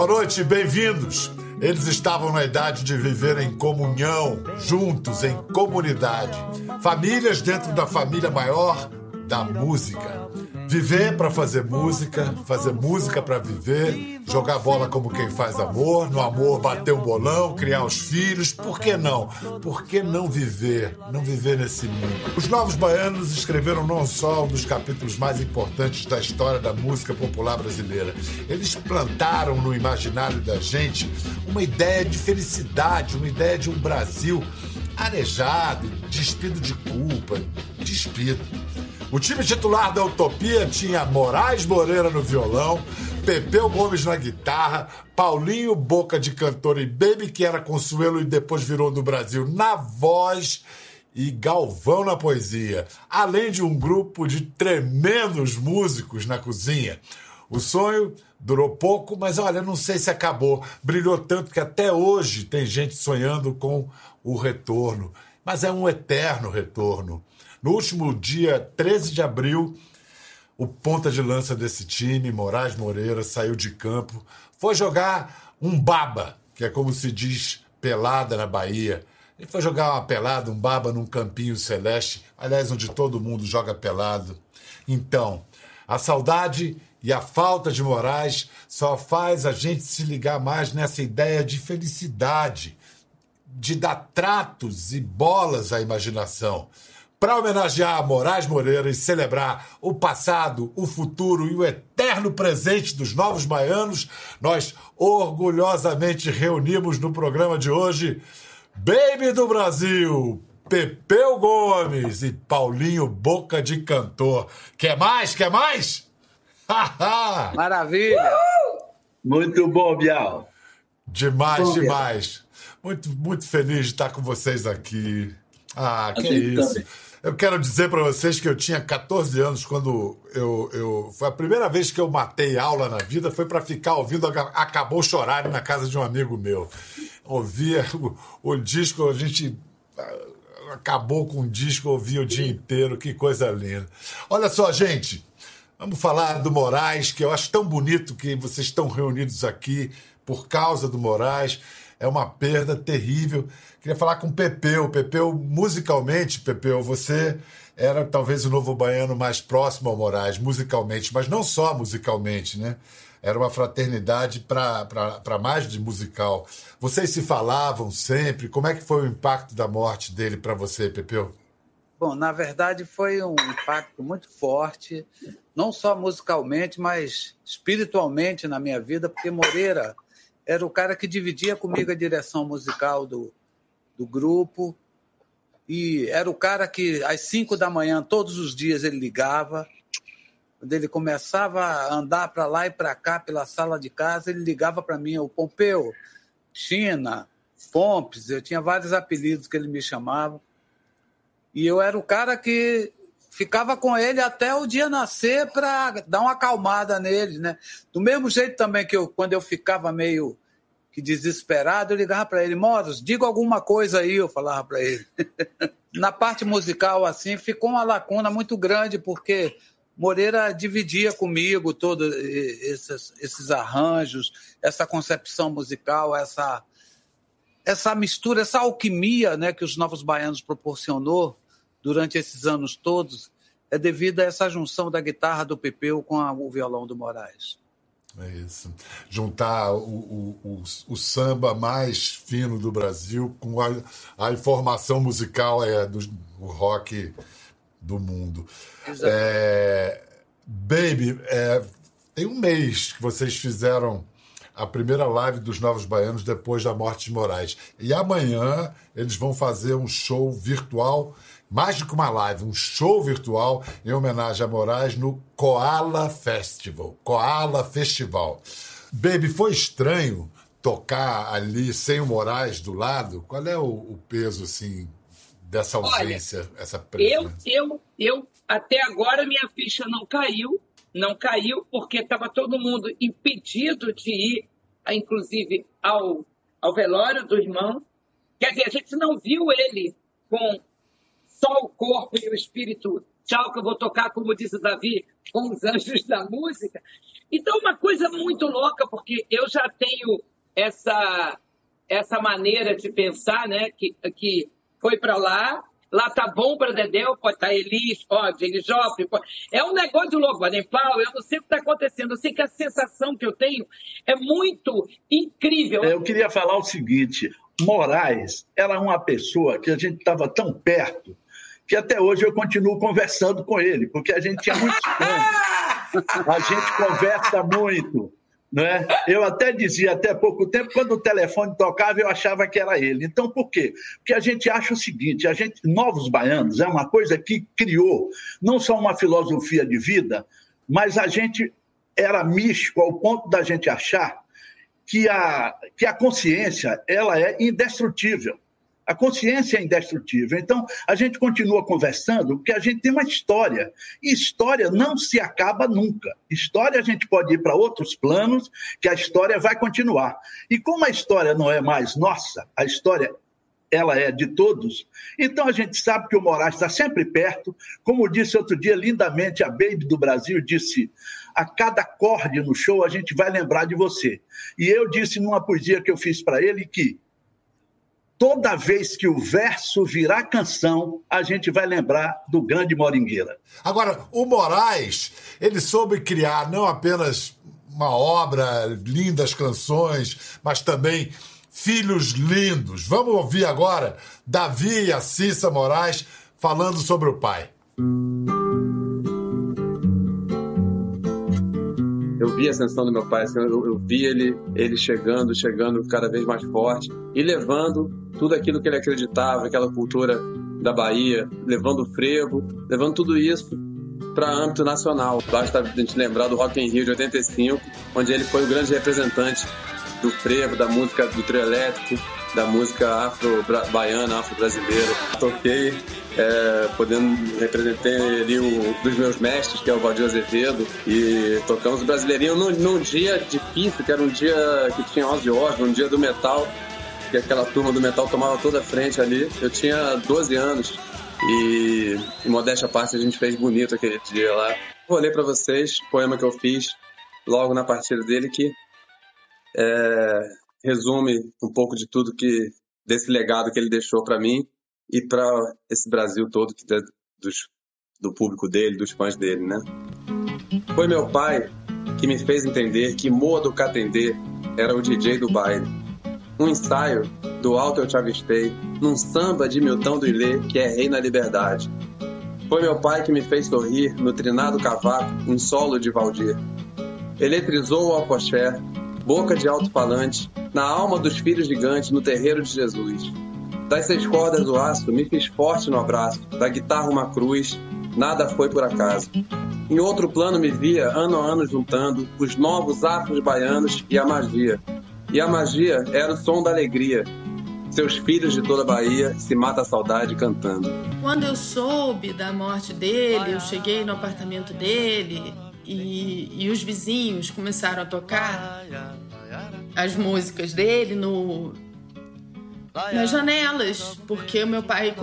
Boa noite, bem-vindos. Eles estavam na idade de viver em comunhão, juntos, em comunidade. Famílias dentro da família maior da música. Viver para fazer música, fazer música para viver, jogar bola como quem faz amor, no amor bater um bolão, criar os filhos, por que não? Por que não viver? Não viver nesse mundo. Os Novos Baianos escreveram não só um dos capítulos mais importantes da história da música popular brasileira, eles plantaram no imaginário da gente uma ideia de felicidade, uma ideia de um Brasil arejado, despido de culpa, despido. O time titular da Utopia tinha Moraes Moreira no violão, Pepeu Gomes na guitarra, Paulinho Boca de cantor e Baby, que era Consuelo e depois virou do Brasil, na voz e Galvão na poesia, além de um grupo de tremendos músicos na cozinha. O sonho durou pouco, mas olha, não sei se acabou. Brilhou tanto que até hoje tem gente sonhando com o retorno, mas é um eterno retorno. No último dia 13 de abril, o ponta de lança desse time, Moraes Moreira, saiu de campo, foi jogar um baba, que é como se diz pelada na Bahia. Ele foi jogar uma pelada, um baba num campinho celeste, aliás, onde todo mundo joga pelado. Então, a saudade e a falta de Moraes só faz a gente se ligar mais nessa ideia de felicidade, de dar tratos e bolas à imaginação para homenagear Moraes Moreira e celebrar o passado, o futuro e o eterno presente dos novos baianos, nós orgulhosamente reunimos no programa de hoje Baby do Brasil, Pepeu Gomes e Paulinho Boca de Cantor. Quer mais? Quer mais? Maravilha! Muito bom, Bial. Demais, bom, demais. Muito, muito feliz de estar com vocês aqui. Ah, que isso. Também. Eu quero dizer para vocês que eu tinha 14 anos quando eu, eu. Foi a primeira vez que eu matei aula na vida, foi para ficar ouvindo Acabou Chorar na casa de um amigo meu. Ouvia o, o disco, a gente ah, acabou com o disco, ouvia o dia inteiro, que coisa linda. Olha só, gente, vamos falar do Moraes, que eu acho tão bonito que vocês estão reunidos aqui por causa do Moraes. É uma perda terrível. Queria falar com o Pepeu. Pepeu, musicalmente, Pepeu, você era talvez o novo baiano mais próximo ao Moraes, musicalmente, mas não só musicalmente, né? Era uma fraternidade para mais de musical. Vocês se falavam sempre? Como é que foi o impacto da morte dele para você, Pepeu? Bom, na verdade foi um impacto muito forte, não só musicalmente, mas espiritualmente na minha vida, porque Moreira era o cara que dividia comigo a direção musical do, do grupo. E era o cara que às cinco da manhã, todos os dias, ele ligava. Quando ele começava a andar para lá e para cá pela sala de casa, ele ligava para mim, o Pompeu, China, Pompes, eu tinha vários apelidos que ele me chamava. E eu era o cara que ficava com ele até o dia nascer para dar uma acalmada nele, né? Do mesmo jeito também que eu, quando eu ficava meio que desesperado, eu ligava para ele, Moros, diga alguma coisa aí, eu falava para ele. Na parte musical, assim, ficou uma lacuna muito grande, porque Moreira dividia comigo todos esses, esses arranjos, essa concepção musical, essa, essa mistura, essa alquimia né, que os Novos Baianos proporcionou durante esses anos todos, é devido a essa junção da guitarra do Pepeu com a, o violão do Moraes. É isso. Juntar o, o, o, o, samba mais fino do Brasil com a, a informação musical é, do rock do mundo. É, Baby, é, tem um mês que vocês fizeram a primeira live dos Novos Baianos depois da morte de Moraes. E amanhã eles vão fazer um show virtual mais do que uma live, um show virtual em homenagem a Moraes no Koala Festival. Koala Festival. Baby, foi estranho tocar ali sem o Moraes do lado? Qual é o, o peso, assim, dessa ausência, Olha, essa presença? Eu, eu, eu, até agora minha ficha não caiu, não caiu porque estava todo mundo impedido de ir, inclusive, ao, ao velório do irmão. Quer dizer, a gente não viu ele com só o corpo e o espírito tchau, que eu vou tocar, como disse o Davi, com os anjos da música. Então, uma coisa muito louca, porque eu já tenho essa, essa maneira de pensar, né? Que, que foi para lá, lá tá bom para Dedéu, pode estar tá Elis, pode, Elis Joffre, pode... É um negócio de louco, Baden Paulo, eu não sei o que está acontecendo, eu sei que a sensação que eu tenho é muito incrível. Eu queria falar o seguinte, Moraes era uma pessoa que a gente estava tão perto que até hoje eu continuo conversando com ele, porque a gente tinha muitos planos. A gente conversa muito. Né? Eu até dizia até pouco tempo, quando o telefone tocava, eu achava que era ele. Então, por quê? Porque a gente acha o seguinte: a gente, Novos Baianos é uma coisa que criou não só uma filosofia de vida, mas a gente era místico ao ponto da gente achar que a, que a consciência ela é indestrutível. A consciência é indestrutível. Então, a gente continua conversando porque a gente tem uma história. E história não se acaba nunca. História a gente pode ir para outros planos, que a história vai continuar. E como a história não é mais nossa, a história ela é de todos, então a gente sabe que o Moraes está sempre perto. Como disse outro dia lindamente a Baby do Brasil, disse: a cada acorde no show a gente vai lembrar de você. E eu disse numa poesia que eu fiz para ele que toda vez que o verso virar canção, a gente vai lembrar do grande Moringueira. Agora, o Moraes, ele soube criar não apenas uma obra, lindas canções, mas também filhos lindos. Vamos ouvir agora Davi e a Cissa Moraes falando sobre o pai. Eu vi a ascensão do meu pai, assim, eu, eu, vi ele, ele chegando, chegando cada vez mais forte e levando tudo aquilo que ele acreditava, aquela cultura da Bahia, levando o frevo, levando tudo isso para âmbito nacional. Basta a gente lembrar do Rock in Rio de 85, onde ele foi o grande representante do frevo, da música do trio elétrico, da música afro-baiana, afro-brasileira. Toquei é, podendo representar ali um dos meus mestres, que é o Valdir Azevedo, e tocamos o Brasileirinho num, num dia difícil, que era um dia que tinha Ozzy Osbourne, um dia do metal, que aquela turma do metal tomava toda a frente ali. Eu tinha 12 anos e, em modéstia à parte, a gente fez bonito aquele dia lá. Vou ler para vocês o poema que eu fiz logo na partida dele, que é, resume um pouco de tudo que desse legado que ele deixou para mim e para esse Brasil todo que dos, do público dele, dos fãs dele, né? Foi meu pai que me fez entender que Moa do Catendê era o DJ do baile. Um ensaio, do alto eu te avistei, num samba de Milton do Ilê, que é rei na liberdade. Foi meu pai que me fez sorrir no trinado cavaco, um solo de Valdir. Eletrizou o alcoché, boca de alto-falante, na alma dos filhos gigantes no terreiro de Jesus. Das seis cordas do aço, me fiz forte no abraço, da guitarra uma cruz, nada foi por acaso. Em outro plano me via, ano a ano juntando, os novos afros baianos e a magia. E a magia era o som da alegria. Seus filhos de toda a Bahia se mata a saudade cantando. Quando eu soube da morte dele, eu cheguei no apartamento dele e, e os vizinhos começaram a tocar as músicas dele no nas janelas, porque o meu pai,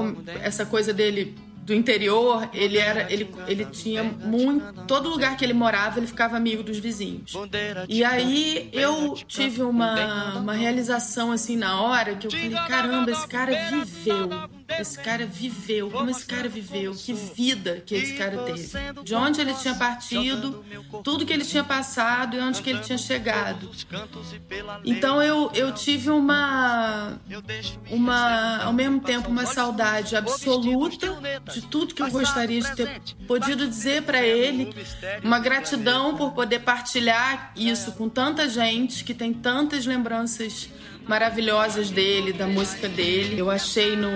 essa coisa dele do interior, ele era, ele, ele tinha muito, todo lugar que ele morava, ele ficava amigo dos vizinhos. E aí eu tive uma, uma realização assim na hora que eu falei, caramba, esse cara viveu esse cara viveu, como esse cara viveu, que vida que esse cara teve. De onde ele tinha partido, tudo que ele tinha passado e onde que ele tinha chegado. Então eu, eu tive uma, uma, ao mesmo tempo, uma saudade absoluta de tudo que eu gostaria de ter podido dizer para ele, uma gratidão por poder partilhar isso com tanta gente que tem tantas lembranças maravilhosas dele, da música dele. Eu achei no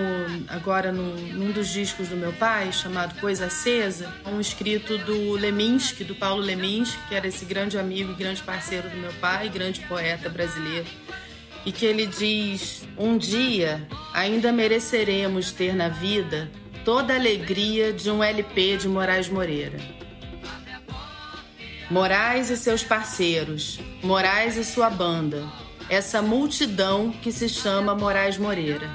agora no, num dos discos do meu pai, chamado Coisa Acesa, um escrito do Leminski, do Paulo Leminski, que era esse grande amigo e grande parceiro do meu pai, grande poeta brasileiro. E que ele diz: Um dia ainda mereceremos ter na vida toda a alegria de um LP de Moraes Moreira. Moraes e seus parceiros, Moraes e sua banda, essa multidão que se chama Moraes Moreira.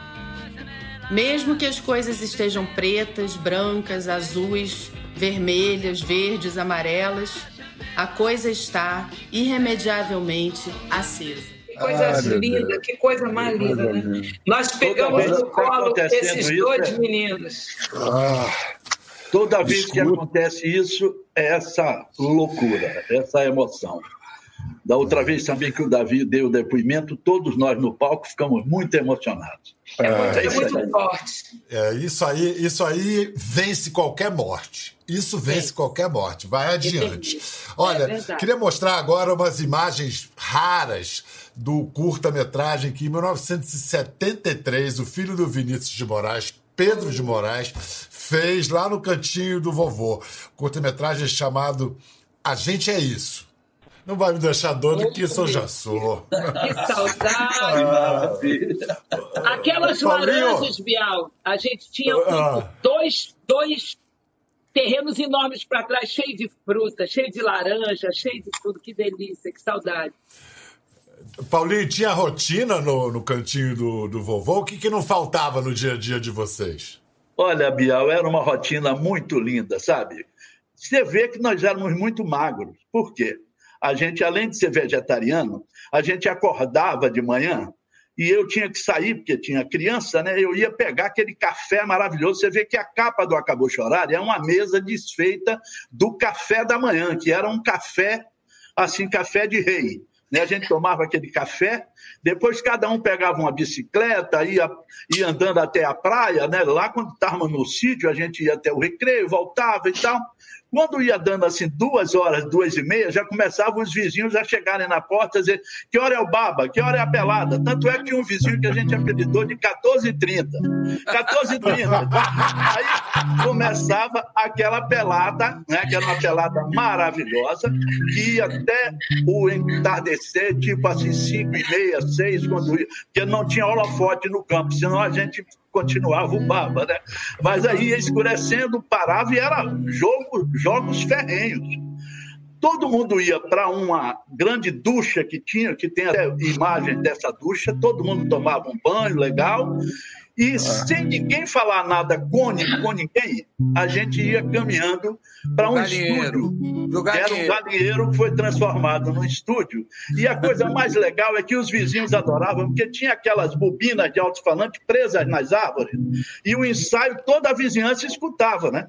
Mesmo que as coisas estejam pretas, brancas, azuis, vermelhas, verdes, amarelas, a coisa está irremediavelmente acesa. Que coisa ah, linda, que coisa mais linda, né? Nós pegamos no colo esses dois é... meninos. Ah, toda vez que acontece isso, é essa loucura, essa emoção. Da outra vez também que o Davi deu o depoimento, todos nós no palco ficamos muito emocionados. É, é, é muito forte. É, isso aí, isso aí vence qualquer morte. Isso vence qualquer morte. Vai adiante. Olha, é queria mostrar agora umas imagens raras do curta-metragem que em 1973 o filho do Vinícius de Moraes, Pedro de Moraes, fez lá no cantinho do vovô. Curta-metragem chamado A Gente é Isso. Não vai me deixar doido, que isso eu já sou. Que saudade! Aquelas Paulinho. laranjas, Bial, a gente tinha ah. dois, dois terrenos enormes para trás, cheio de fruta, cheio de laranja, cheio de tudo. Que delícia, que saudade. Paulinho, tinha rotina no, no cantinho do, do vovô? O que, que não faltava no dia a dia de vocês? Olha, Bial, era uma rotina muito linda, sabe? Você vê que nós éramos muito magros. Por quê? A gente, além de ser vegetariano, a gente acordava de manhã e eu tinha que sair, porque tinha criança, né? Eu ia pegar aquele café maravilhoso. Você vê que a capa do Acabou Chorar é uma mesa desfeita do café da manhã, que era um café, assim, café de rei. Né? A gente tomava aquele café, depois cada um pegava uma bicicleta, ia, ia andando até a praia, né? Lá quando estávamos no sítio, a gente ia até o recreio, voltava e tal. Quando ia dando assim duas horas, duas e meia, já começavam os vizinhos a chegarem na porta e dizer que hora é o baba, que hora é a pelada. Tanto é que um vizinho que a gente apelidou de 14h30. 14h30. Aí começava aquela pelada, né, que era uma pelada maravilhosa, que ia até o entardecer, tipo assim, 5 e meia, 6, quando ia, porque não tinha holofote no campo, senão a gente continuava o baba, né? Mas aí escurecendo, parava e era jogo, jogos ferrenhos. Todo mundo ia para uma grande ducha que tinha, que tem até imagem dessa ducha, todo mundo tomava um banho legal, e sem ninguém falar nada com, com ninguém, a gente ia caminhando para um estúdio. Que era um galinheiro que foi transformado num estúdio. E a coisa mais legal é que os vizinhos adoravam, porque tinha aquelas bobinas de alto-falante presas nas árvores. E o ensaio, toda a vizinhança escutava, né?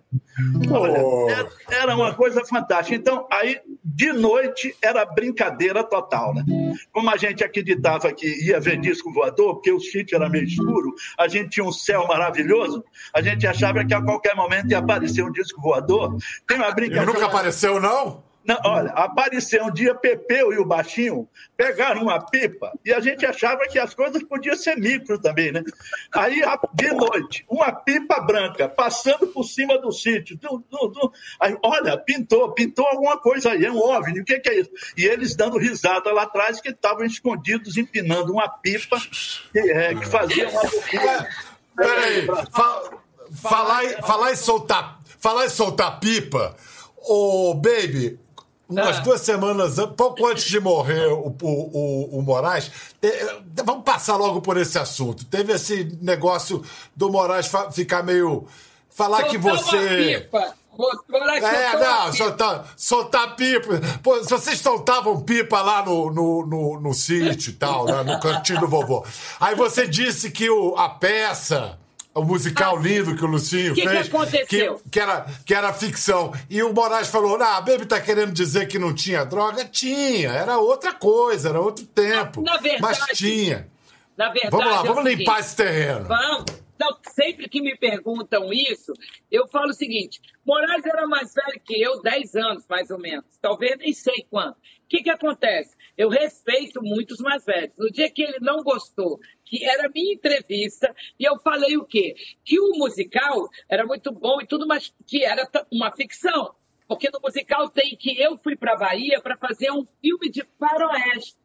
Olha, oh. era, era uma coisa fantástica. Então, aí, de noite, era brincadeira total, né? Como a gente acreditava que ia ver disco voador, porque o sítio era meio escuro, a gente tinha um céu maravilhoso, a gente achava que a qualquer momento ia aparecer um disco voador. Tem uma brincadeira. E nunca apareceu, não? Não, olha, apareceu um dia Pepeu e o Baixinho pegaram uma pipa e a gente achava que as coisas podiam ser micro também, né? Aí, de noite, uma pipa branca passando por cima do sítio. Aí, olha, pintou, pintou alguma coisa aí, é um OVNI, o que, que é isso? E eles dando risada lá atrás que estavam escondidos empinando uma pipa que, é, que fazia uma loucura. Peraí, falar, em soltar, falar em soltar pipa, ô, baby, umas ah. duas semanas, pouco antes de morrer o, o, o, Moraes, vamos passar logo por esse assunto. Teve esse negócio do Moraes ficar meio. falar Soltar que você. Pipa. É, não, soltar, soltar pipa. Pô, vocês soltavam pipa lá no, no, no, no sítio e tal, né, no cantinho do vovô. Aí você disse que o, a peça o musical ah, lindo que o Lucinho que fez. Que aconteceu? Que, que, era, que era ficção. E o Moraes falou: ah, a Baby tá querendo dizer que não tinha droga? Tinha, era outra coisa, era outro tempo. Na verdade. Mas tinha. Na verdade. Vamos lá, é vamos limpar esse terreno. Vamos. Então, sempre que me perguntam isso, eu falo o seguinte: Moraes era mais velho que eu, 10 anos mais ou menos, talvez nem sei quanto. O que, que acontece? Eu respeito muitos mais velhos. No dia que ele não gostou, que era minha entrevista, e eu falei o quê? Que o musical era muito bom e tudo, mas que era uma ficção. Porque no musical tem que eu fui para Bahia para fazer um filme de faroeste.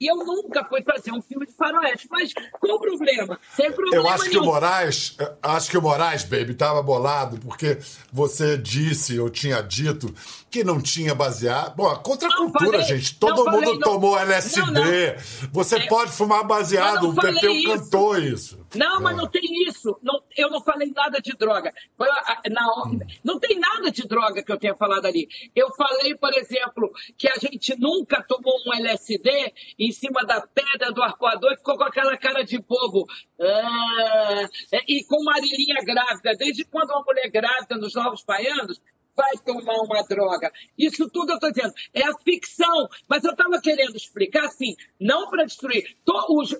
E eu nunca fui fazer um filme de faroeste. Mas qual o problema? Sem problema Eu acho que nenhum. o Moraes, acho que o Moraes, baby, estava bolado, porque você disse, eu tinha dito, que não tinha baseado. Bom, a contracultura, Não gente. Todo não mundo falei, não. tomou LSD. Não, não. Você É, pode fumar baseado, o não Pepeu isso. cantou isso. Não, mas É. não tem isso. Não, eu não falei nada de droga. Na hora- não tem nada de droga que eu tenha falado ali. Eu falei, por exemplo, que a gente nunca tomou um LSD em cima da pedra do arcoador e ficou com aquela cara de bobo. Ah, é, e com Marilinha grávida. Desde quando uma mulher grávida nos Novos Baianos vai tomar uma droga. Isso tudo eu estou dizendo. É a ficção. Mas eu estava querendo explicar assim, não para destruir.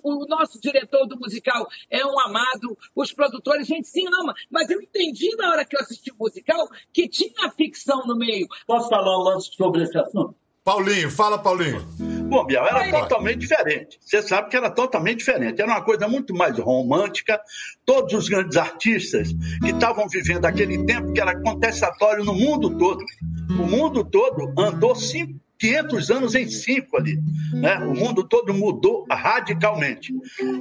O nosso diretor do musical é um amado, os produtores, gente, sim, não, mas eu entendi na hora que eu assisti o musical que tinha ficção no meio. Posso falar um lance sobre esse assunto? Paulinho, fala, Paulinho. Bom, Biel, era Oi. totalmente diferente. Você sabe que era totalmente diferente. Era uma coisa muito mais romântica. Todos os grandes artistas que estavam vivendo aquele tempo que era contestatório no mundo todo. O mundo todo andou cinco, 500 anos em cinco ali. Né? O mundo todo mudou radicalmente.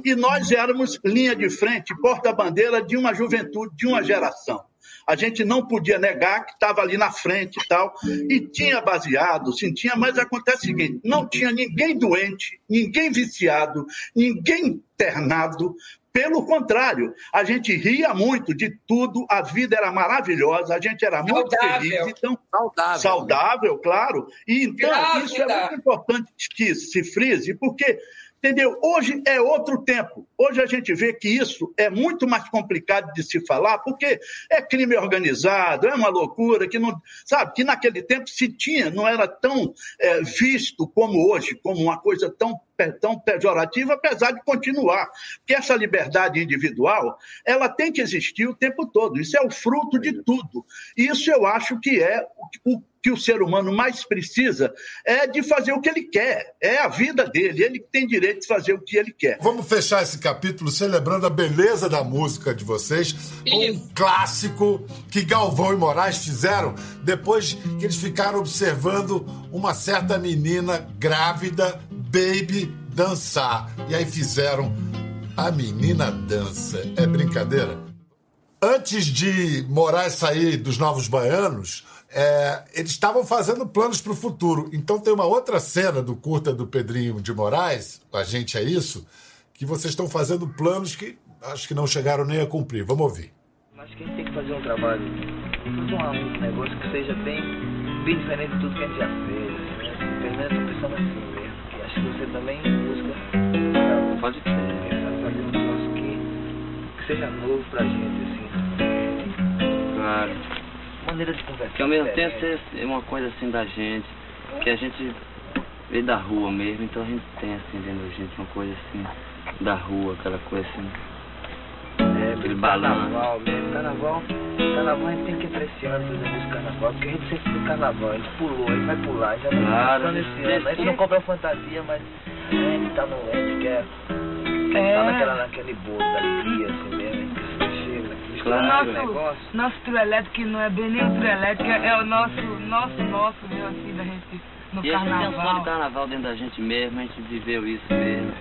E nós éramos linha de frente, porta-bandeira de uma juventude, de uma geração. A gente não podia negar que estava ali na frente e tal. E tinha baseado, sim, tinha, mas acontece o seguinte: não tinha ninguém doente, ninguém viciado, ninguém internado. Pelo contrário, a gente ria muito de tudo, a vida era maravilhosa, a gente era muito Saudável. feliz. Então, Saudável. saudável, claro. E então, Grávida. isso é muito importante que se frise, porque, entendeu? Hoje é outro tempo. Hoje a gente vê que isso é muito mais complicado de se falar, porque é crime organizado, é uma loucura que não, sabe, que naquele tempo se tinha, não era tão é, visto como hoje, como uma coisa tão tão pejorativa, apesar de continuar. Porque essa liberdade individual, ela tem que existir o tempo todo. Isso é o fruto de tudo. Isso eu acho que é o que o ser humano mais precisa é de fazer o que ele quer. É a vida dele. Ele tem direito de fazer o que ele quer. Vamos fechar esse capítulo celebrando a beleza da música de vocês com um clássico que Galvão e Moraes fizeram depois que eles ficaram observando uma certa menina grávida, baby, dançar. E aí fizeram A Menina Dança. É brincadeira? Antes de Moraes sair dos Novos Baianos, é, eles estavam fazendo planos para o futuro. Então tem uma outra cena do curta do Pedrinho de Moraes, a gente é isso, que vocês estão fazendo planos que acho que não chegaram nem a cumprir. Vamos ouvir. Acho que a gente tem que fazer um trabalho, fazer um, um negócio que seja bem, bem diferente de tudo que a gente já fez. Né? Eu tô pensando assim mesmo, que acho que você também busca sabe, fazer um negócio que, que seja novo pra gente, assim. Claro. Maneira de conversar. Que ao mesmo tempo diferente. seja uma coisa assim da gente, que a gente veio da rua mesmo, então a gente tem assim dentro da gente uma coisa assim da rua, aquela coisa assim. É, aquele do balanço. carnaval mesmo. Carnaval, carnaval a gente tem que ir apreciando fazer música carnaval, porque a gente sempre foi carnaval, a gente pulou, a gente vai pular, já não Claro, tá a gente nesse ano. A gente não compra fantasia, mas a gente tá no. A gente quer. Quer É. estar naquela, naquele bolo da alegria, assim Claro. o negócio. Nosso trio elétrico, que não é bem nem um trio elétrico, é o nosso, nosso, nosso, mesmo assim, da gente no E a gente tem um som carnaval. de carnaval dentro da gente mesmo, a gente viveu isso mesmo.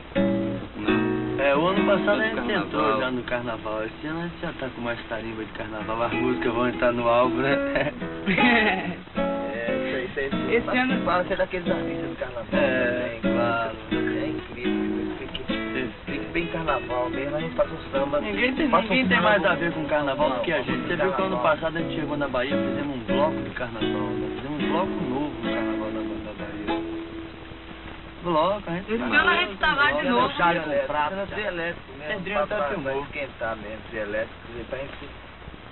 Né? É, o ano passado a gente Carnaval. tentou já no carnaval. Esse ano a gente já tá com mais tarimba de carnaval. As músicas vão entrar no álbum, né? É, isso aí, isso aí. Esse Mas ano- Fala, você é daqueles artistas do carnaval É, também. claro. Carnaval mesmo, a gente faz um samba. Ninguém tem, passa um ninguém tem mais a ver com carnaval do que a gente. Você viu que ano passado a gente chegou na Bahia, fizemos um bloco de carnaval. Nós fizemos um bloco novo no carnaval da, da Bahia. Bloco, a gente Esse ano a gente tá lá de novo. Chá com elétrico, prato. elétrico Pedrinho filmou. pra esquentar mesmo, trio elétrico, pra gente,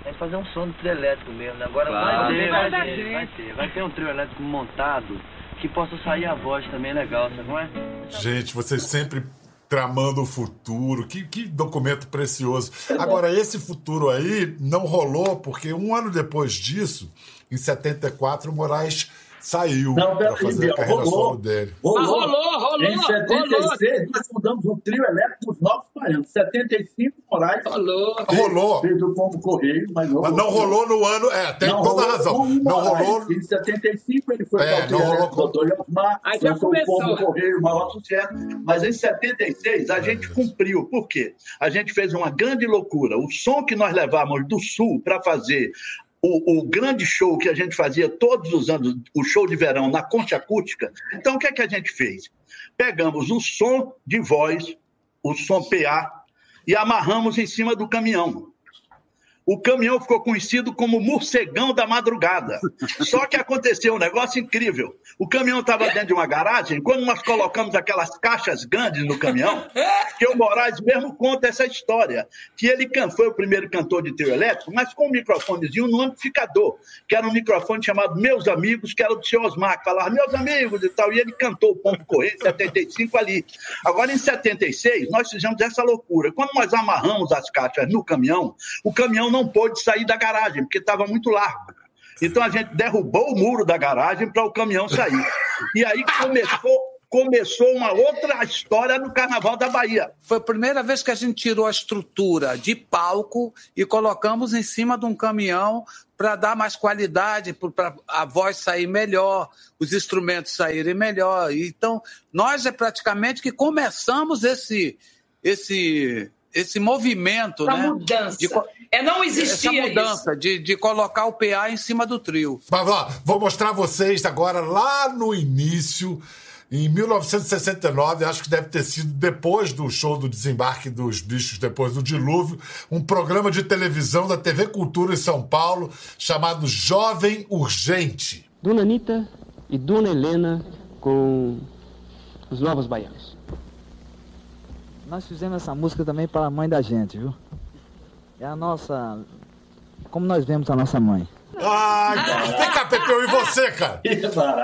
a gente fazer um som do trio elétrico mesmo, né? Agora Claro. Vai vai ter, vai ter. ter, vai ter. Vai ter um trio elétrico montado que possa sair a voz também legal, sabe como é? Gente, vocês sempre tramando o futuro. Que, que documento precioso. Agora, esse futuro aí não rolou, porque um ano depois disso, em 74, o Moraes saiu Não, para peraí, fazer a carreira rolou. dele. Mas rolou, rolou, Em 76, rolou. nós fundamos o trio elétrico dos Novos Baiano. 75, Moraes Rolou. Rolou. fez o Pombo Correio, mas não, Mas não rolou no ano. É, tem Não toda a rolou razão. Não Moraes. rolou. Em 75 ele foi É, para o rolou com- doutor Yosmar, Aí já lançou o começou. Pombo Correio, o maior sucesso. Mas em 76 a gente cumpriu. Por quê? A gente fez uma grande loucura. O som que nós levávamos do Sul para fazer o, o grande show que a gente fazia todos os anos, o show de verão na Concha Acústica. Então, o que é que a gente fez? Pegamos o som de voz, o som PA, e amarramos em cima do caminhão. O caminhão ficou conhecido como morcegão da madrugada. Só que aconteceu um negócio incrível. O caminhão estava dentro de uma garagem, quando nós colocamos aquelas caixas grandes no caminhão, que o Moraes mesmo conta essa história, que ele foi o primeiro cantor de trio elétrico, mas com um microfonezinho no amplificador, que era um microfone chamado Meus Amigos, que era do senhor Osmar, que falava Meus Amigos e tal, e ele cantou o Pombo Correio em 75 ali. Agora, em 76, nós fizemos essa loucura. Quando nós amarramos as caixas no caminhão, o caminhão não pôde sair da garagem, porque estava muito largo. Então a gente derrubou o muro da garagem para o caminhão sair. E aí começou, começou uma outra história no Carnaval da Bahia. Foi a primeira vez que a gente tirou a estrutura de palco e colocamos em cima de um caminhão para dar mais qualidade, para a voz sair melhor, os instrumentos saírem melhor. Então, nós é praticamente que começamos esse, esse, esse movimento, Essa né? mudança. De É, não essa existia mudança de, de colocar o PA em cima do trio. Mas ó, vou mostrar vocês agora lá no início, em 1969, acho que deve ter sido depois do show do desembarque dos bichos, depois do dilúvio, um programa de televisão da TV Cultura em São Paulo chamado Jovem Urgente. Dona Anitta e Dona Helena com os Novos Baianos. Nós fizemos essa música também para a mãe da gente, viu? É a nossa. Como nós vemos a nossa mãe. Ai, vem cá, Pepeu, e você, cara?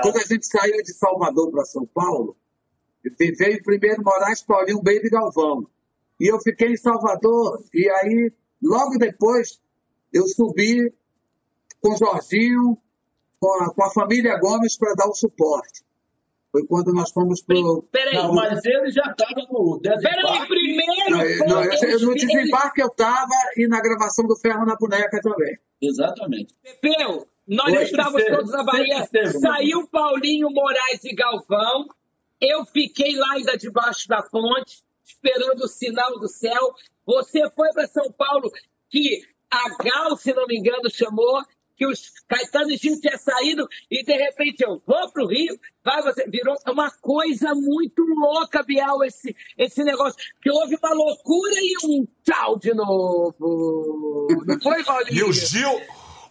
Quando a gente saiu de Salvador para São Paulo, veio primeiro Moraes, Paulinho, Baby Galvão. E eu fiquei em Salvador, e aí, logo depois, eu subi com o Jorginho, com a, com a família Gomes para dar o suporte. Foi quando nós fomos para o. Peraí, Não, mas ele já estava no Peraí, primeiro. Não, eu- não, eu- eu- no desembarque eu estava e na gravação do Ferro na Boneca também. Exatamente. Pepeu, nós Oi, estávamos esteve, todos na Bahia. esteve, Saiu Paulinho Moraes e Galvão. Eu fiquei lá ainda debaixo da ponte, esperando o sinal do céu. Você foi para São Paulo, que a Gal, se não me engano, chamou, que os Caetano e Gil tinham saído, e de repente eu vou para o Rio, vai você. Virou uma coisa muito louca, Bial, esse, esse negócio. Que houve uma loucura e um tchau de novo. Não foi, Paulinho? E o Gil.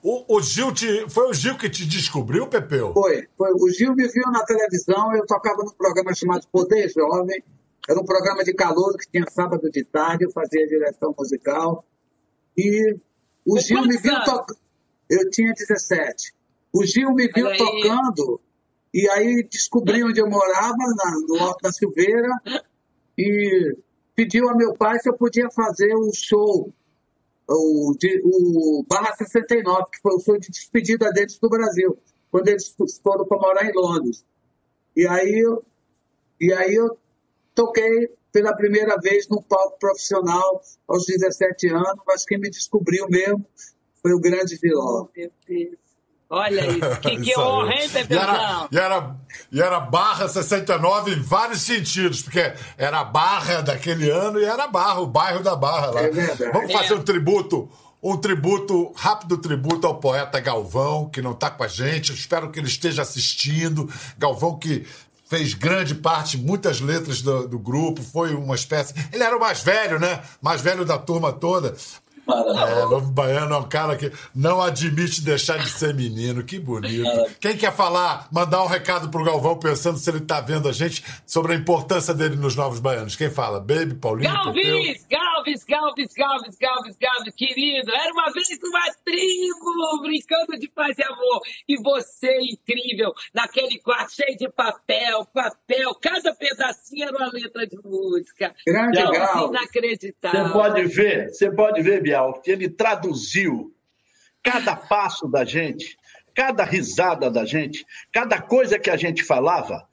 O, o Gil te, foi o Gil que te descobriu, Pepeu? Foi, foi. O Gil me viu na televisão, eu tocava num programa chamado Poder Jovem. Era um programa de calor que tinha sábado de tarde, eu fazia direção musical. E o Gil me viu tocando. Eu tinha 17. O Gil me viu aí. tocando, e aí descobriu onde eu morava, na- no Alto da Silveira, e pediu a meu pai se eu podia fazer o show, o, de- o Barra 69, que foi o show de despedida deles do Brasil, quando eles foram para morar em Londres. E aí, eu- e aí eu toquei pela primeira vez num palco profissional aos 17 anos, mas quem me descobriu mesmo foi o grande. Meu Deus. Olha isso, que, que Isso honra, hein, E era, Pepezão? e, era, e era Barra 69 em vários sentidos, porque era a Barra daquele ano e era Barra, o bairro da Barra lá. É verdade. Vamos fazer É. um tributo, um tributo, rápido tributo ao poeta Galvão, que não está com a gente. Eu espero que ele esteja assistindo. Galvão que fez grande parte, muitas letras do, do grupo, foi uma espécie. Ele era o mais velho, né? Mais velho da turma toda. É, Novo Baiano é um cara que não admite deixar de ser menino. Que bonito. Quem quer falar, mandar um recado pro Galvão, pensando se ele tá vendo a gente, sobre a importância dele nos Novos Baianos? Quem fala? Baby, Paulinho, Pepeu? Galves, Galves, Galves, Galves, Galves, Galves, querido. Era uma vez uma tribo brincando de paz e amor. E você, incrível, naquele quarto cheio de papel, papel. Cada pedacinho era uma letra de música. Grande Coisa Gal. Inacreditável. Você pode ver, você pode ver, Bial, que ele traduziu cada passo da gente, cada risada da gente, cada coisa que a gente falava.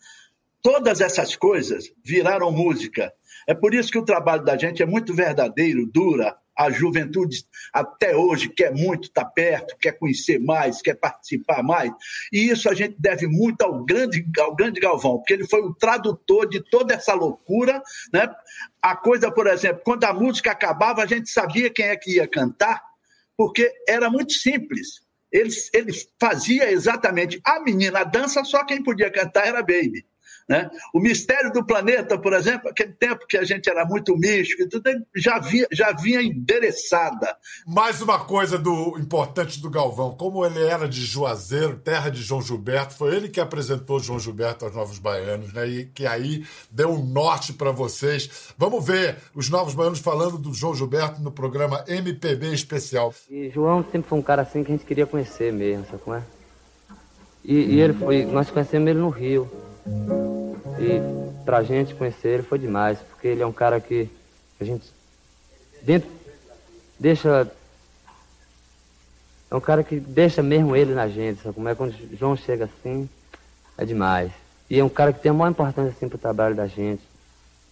todas essas coisas viraram música. É por isso que o trabalho da gente é muito verdadeiro, dura. A juventude até hoje quer muito estar perto, quer conhecer mais, quer participar mais. E isso a gente deve muito ao grande, ao grande Galvão, porque ele foi o tradutor de toda essa loucura. Né? A coisa, por exemplo, quando a música acabava, a gente sabia quem é que ia cantar, porque era muito simples. Ele, ele fazia exatamente a menina dança, só quem podia cantar era Baby. Né? O mistério do planeta, por exemplo, aquele tempo que a gente era muito místico e tudo, já, via, já vinha endereçada. Mais uma coisa do importante do Galvão, como ele era de Juazeiro, terra de João Gilberto, foi ele que apresentou João Gilberto aos Novos Baianos, né? E que aí deu um norte para vocês. Vamos ver os Novos Baianos falando do João Gilberto no programa MPB Especial. E João sempre foi um cara assim que a gente queria conhecer mesmo, sabe como é? E, e ele foi, nós conhecemos ele no Rio. E pra gente conhecer ele foi demais, porque ele é um cara que a gente dentro deixa é um cara que deixa mesmo ele na gente, sabe como é quando o João chega assim, é demais. E é um cara que tem a maior importância assim pro trabalho da gente,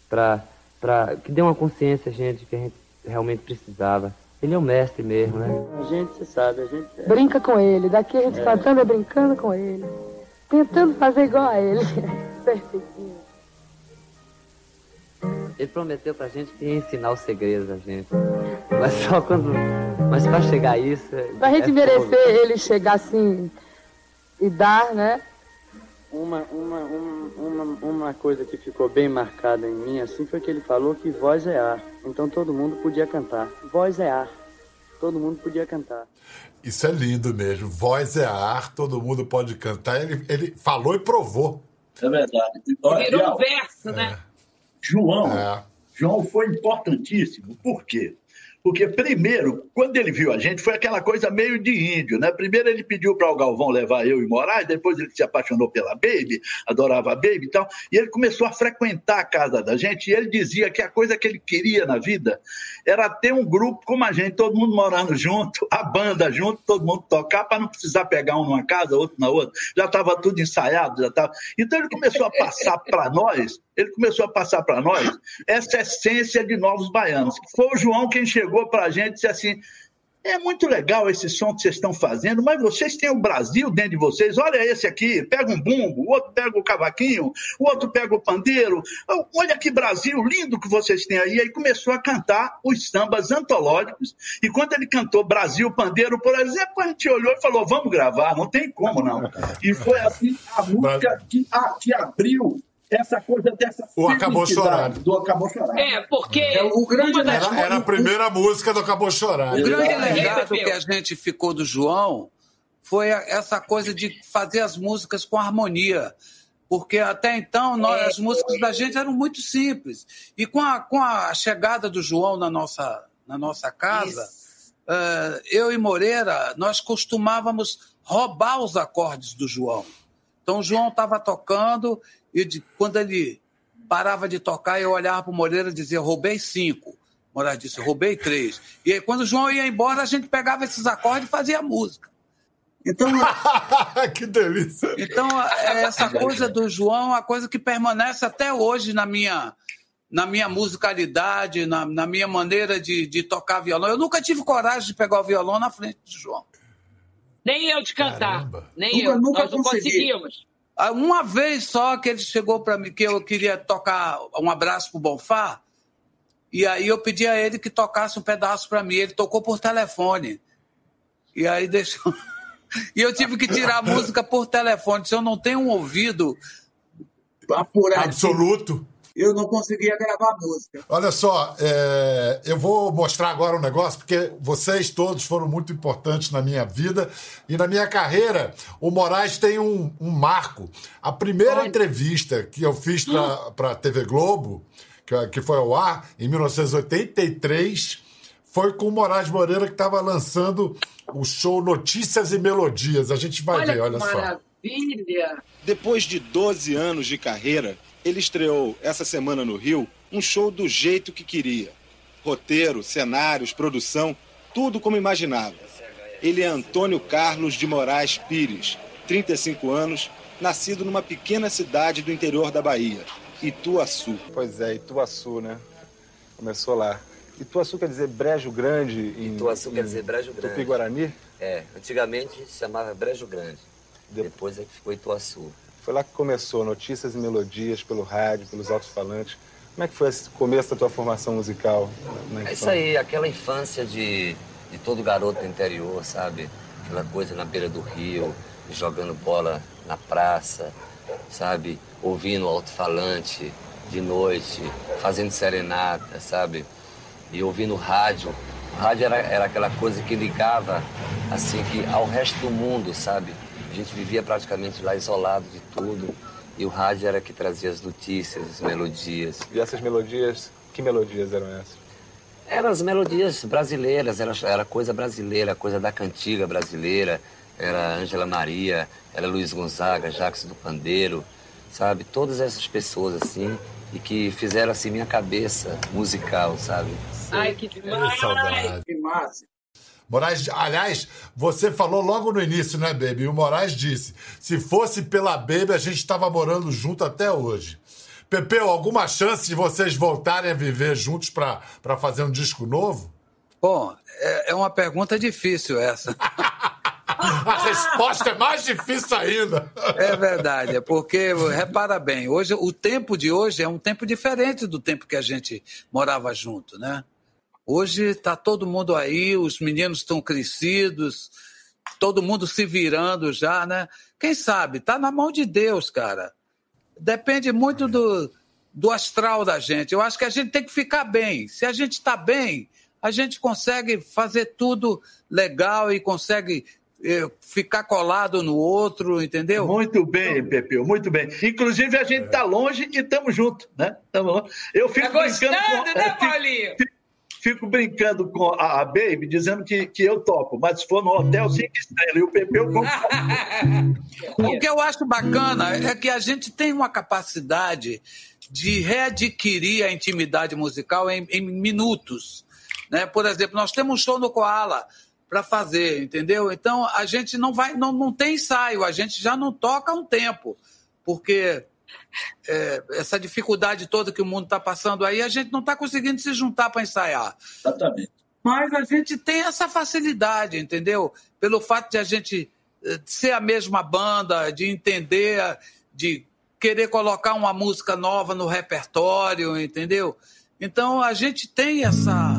pra, pra que deu uma consciência a gente que a gente realmente precisava. Ele é o mestre mesmo, né? A gente, você sabe, a gente. É... Brinca com ele, daqui a gente é. é brincando com ele tentando fazer igual a ele. Perfeitinho. Ele prometeu pra gente que ia ensinar os segredos da gente. Mas só quando. Mas pra chegar a isso. É pra gente é merecer fogo. ele chegar assim e dar, né? Uma, uma, uma, uma, coisa que ficou bem marcada em mim assim foi que ele falou que voz é ar. Então todo mundo podia cantar. Voz é ar. Todo mundo podia cantar. Isso é lindo mesmo. Voz é ar, todo mundo pode cantar. Ele, ele falou e provou. É verdade. Virou um verso, né? João, é. João foi importantíssimo. Por quê? Porque, primeiro, quando ele viu a gente, foi aquela coisa meio de índio, né? Primeiro ele pediu para o Galvão levar eu e Moraes, depois ele se apaixonou pela Baby, adorava a Baby e tal, e ele começou a frequentar a casa da gente, e ele dizia que a coisa que ele queria na vida era ter um grupo como a gente, todo mundo morando junto, a banda junto, todo mundo tocar, para não precisar pegar um numa casa, outro na outra. Já estava tudo ensaiado, já estava. Então ele começou a passar para nós ele começou a passar para nós essa essência de novos baianos. Foi o João quem chegou para a gente e disse assim: é muito legal esse som que vocês estão fazendo, mas vocês têm o Brasil dentro de vocês. Olha esse aqui, pega um bumbo, o outro pega o cavaquinho, o outro pega o pandeiro. Olha que Brasil lindo que vocês têm aí. Aí começou a cantar os sambas antológicos. E quando ele cantou Brasil Pandeiro, por exemplo, a gente olhou e falou: vamos gravar, não tem como não. E foi assim a música que, a, que abriu essa coisa dessa o Acabou Chorando. Do Acabou Chorando. É, porque é, o grande era, era, a primeira música do Acabou Chorando. O grande legado que a gente ficou do João foi essa coisa de fazer as músicas com harmonia. Porque até então nós, as músicas da gente eram muito simples. E com a, com a chegada do João na nossa, na nossa casa, uh, eu e Moreira, nós costumávamos roubar os acordes do João. Então o João estava tocando e de, quando ele parava de tocar, eu olhava para o Moreira e dizia: roubei cinco. Moreira disse: roubei três. E aí, quando o João ia embora, a gente pegava esses acordes e fazia música. Então, que delícia! Então, é, essa coisa do João é uma coisa que permanece até hoje na minha, na minha musicalidade, na, na minha maneira de, de tocar violão. Eu nunca tive coragem de pegar o violão na frente do João. Nem eu de cantar. Caramba. Nem eu. Nunca Nós não conseguimos. Ah, uma vez só que ele chegou para mim que eu queria tocar um abraço pro Bonfá, e aí eu pedi a ele que tocasse um pedaço para mim. Ele tocou por telefone. E aí deixou. e eu tive que tirar a música por telefone. Se eu não tenho um ouvido apurado. Absoluto eu não conseguia gravar música. Olha só, é, eu vou mostrar agora um negócio, porque vocês todos foram muito importantes na minha vida e na minha carreira. O Moraes tem um, um marco. A primeira Olha. entrevista que eu fiz para a TV Globo, que, que foi ao ar, em 1983, foi com o Moraes Moreira, que estava lançando o show Notícias e Melodias. A gente vai olha ver, olha só. Maravilha! Depois de 12 anos de carreira, ele estreou essa semana no Rio um show do jeito que queria. Roteiro, cenários, produção, tudo como imaginava. Ele é Antônio Carlos de Moraes Pires, 35 anos, nascido numa pequena cidade do interior da Bahia, Ituaçu. Pois é, Ituaçu, né? Começou lá. Ituaçu quer dizer Brejo Grande em Ituaçu quer dizer Brejo Grande. Tupi-Guarani? É, antigamente se chamava Brejo Grande. Depois é que ficou Ituaçu. Foi lá que começou, notícias e melodias pelo rádio, pelos alto-falantes. Como é que foi esse começo da tua formação musical? na É isso aí, aquela infância de, de todo garoto do interior, sabe? Aquela coisa na beira do rio, jogando bola na praça, sabe? Ouvindo alto-falante de noite, fazendo serenata, sabe? E ouvindo rádio. O rádio era, era aquela coisa que ligava, assim, que ao resto do mundo, sabe? A gente vivia praticamente lá isolado de tudo. E o rádio era que trazia as notícias, as melodias. E essas melodias, que melodias eram essas? Eram as melodias brasileiras, era, era coisa brasileira, coisa da cantiga brasileira. Era Ângela Maria, era Luiz Gonzaga, Jacques do Pandeiro, sabe? Todas essas pessoas, assim, e que fizeram, assim, minha cabeça musical, sabe? Ai, que demais! saudade. Que massa. Moraes, aliás, você falou logo no início, né, Baby? O Moraes disse: se fosse pela Baby, a gente estava morando junto até hoje. Pepeu, alguma chance de vocês voltarem a viver juntos para fazer um disco novo? Bom, é, é uma pergunta difícil essa. A resposta é mais difícil ainda. É verdade, é porque, repara bem, hoje, o tempo de hoje é um tempo diferente do tempo que a gente morava junto, né? Hoje está todo mundo aí, os meninos estão crescidos, todo mundo se virando já, né? Quem sabe? Está na mão de Deus, cara. Depende muito do, do astral da gente. Eu acho que a gente tem que ficar bem. Se a gente está bem, a gente consegue fazer tudo legal e consegue eh, ficar colado no outro, entendeu? Muito bem, Pepeu, muito bem. Inclusive, a gente está longe e estamos juntos, né? Tamo longe. Eu fico Tá gostando, brincando com, né, é, fico- Paulinho? Fico brincando com a, a Baby, dizendo que, que eu topo, mas se for no hotel cinco estrelas e o Pepeu O que eu acho bacana é que a gente tem uma capacidade de readquirir a intimidade musical em, em minutos. Né? Por exemplo, nós temos um show no Koala para fazer, entendeu? Então a gente não vai, não, não tem ensaio, a gente já não toca um tempo, porque é, essa dificuldade toda que o mundo está passando aí, a gente não está conseguindo se juntar para ensaiar. Exatamente. Mas a gente tem essa facilidade, entendeu? Pelo fato de a gente eh, ser a mesma banda, de entender, de querer colocar uma música nova no repertório, entendeu? Então a gente tem essa.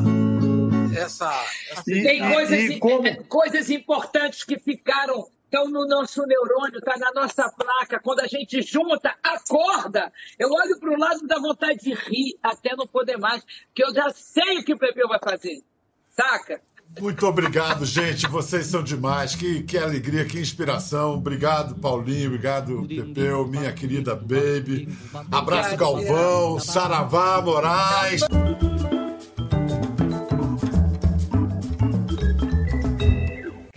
essa, essa... Tem coisas, coisas importantes que ficaram, estão no nosso neurônio, está na nossa placa. Quando a gente junta, acorda. Eu olho para o lado e dá vontade de rir, até não poder mais, porque eu já sei o que o Pepeu vai fazer. Saca? Muito obrigado, gente. Vocês são demais. Que, que alegria, que inspiração. Obrigado, Paulinho. Obrigado, Pepeu, minha querida Baby. Abraço, Galvão. Saravá, Moraes.